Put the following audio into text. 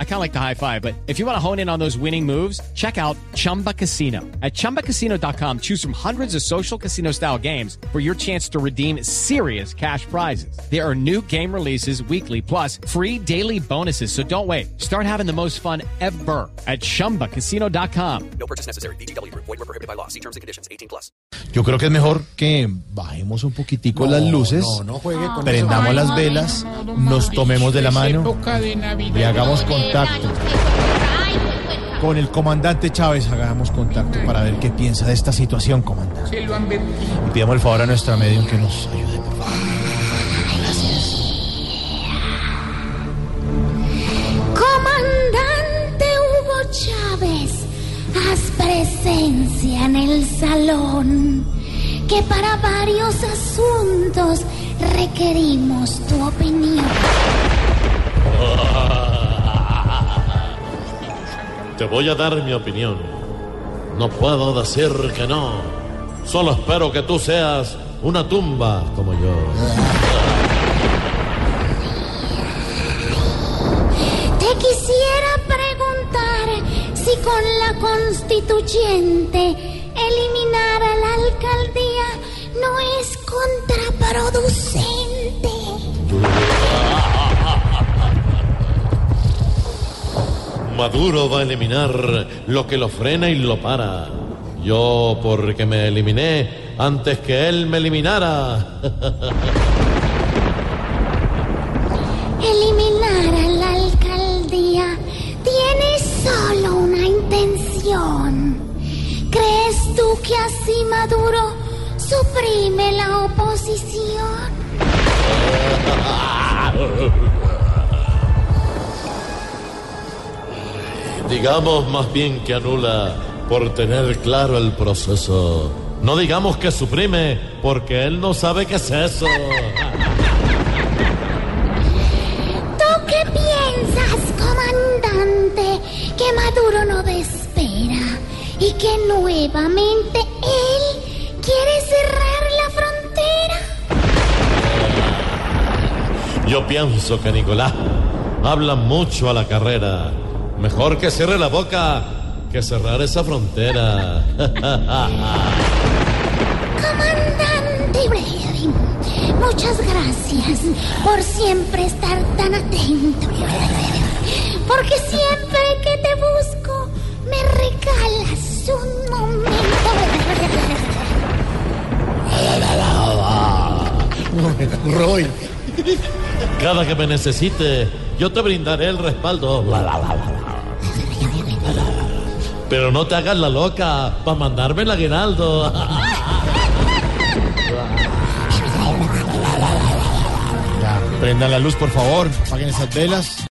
I kind of like the high five, but if you want to hone in on those winning moves, check out Chumba Casino. At chumbacasino.com, choose from hundreds of social casino style games for your chance to redeem serious cash prizes. There are new game releases weekly, plus free daily bonuses. So don't wait. Start having the most fun ever at chumbacasino.com. No purchase necessary. BGW. Void were prohibited by law. See terms and conditions. 18 plus. Yo creo que es mejor que bajemos un poquitico las luces, prendamos las velas, nos tomemos de la mano Época de Navidad. y hagamos contacto con el comandante Chávez. Hagamos contacto para ver qué piensa de esta situación, comandante. Y pidamos el favor a nuestra medium que nos ayude, por favor. Comandante Hugo Chávez, haz presencia en el salón, que para varios asuntos requerimos tu opinión. Te voy a dar mi opinión. No puedo decir que no. Solo espero que tú seas una tumba como yo. Te quisiera preguntar si con la constituyente eliminar a la alcaldía no es contraproducente. Maduro va a eliminar lo que lo frena y lo para. Yo porque me eliminé antes que él me eliminara. Eliminar a la alcaldía tiene solo una intención. ¿Crees tú que así Maduro suprime la oposición? Digamos más bien que anula por tener claro el proceso. No digamos que suprime porque él no sabe qué es eso. ¿Tú qué piensas, comandante? Que Maduro no despera y que nuevamente él quiere cerrar la frontera. Yo pienso que Nicolás habla mucho a la carrera. Mejor que cierre la boca que cerrar esa frontera. Comandante Brevin, muchas gracias por siempre estar tan atento. Porque siempre que te busco, me regalas un momento. Roy, Cada que me necesite, yo te brindaré el respaldo. Pero no te hagas la loca para mandarme el aguinaldo. prendan la luz, por favor, apaguen esas velas.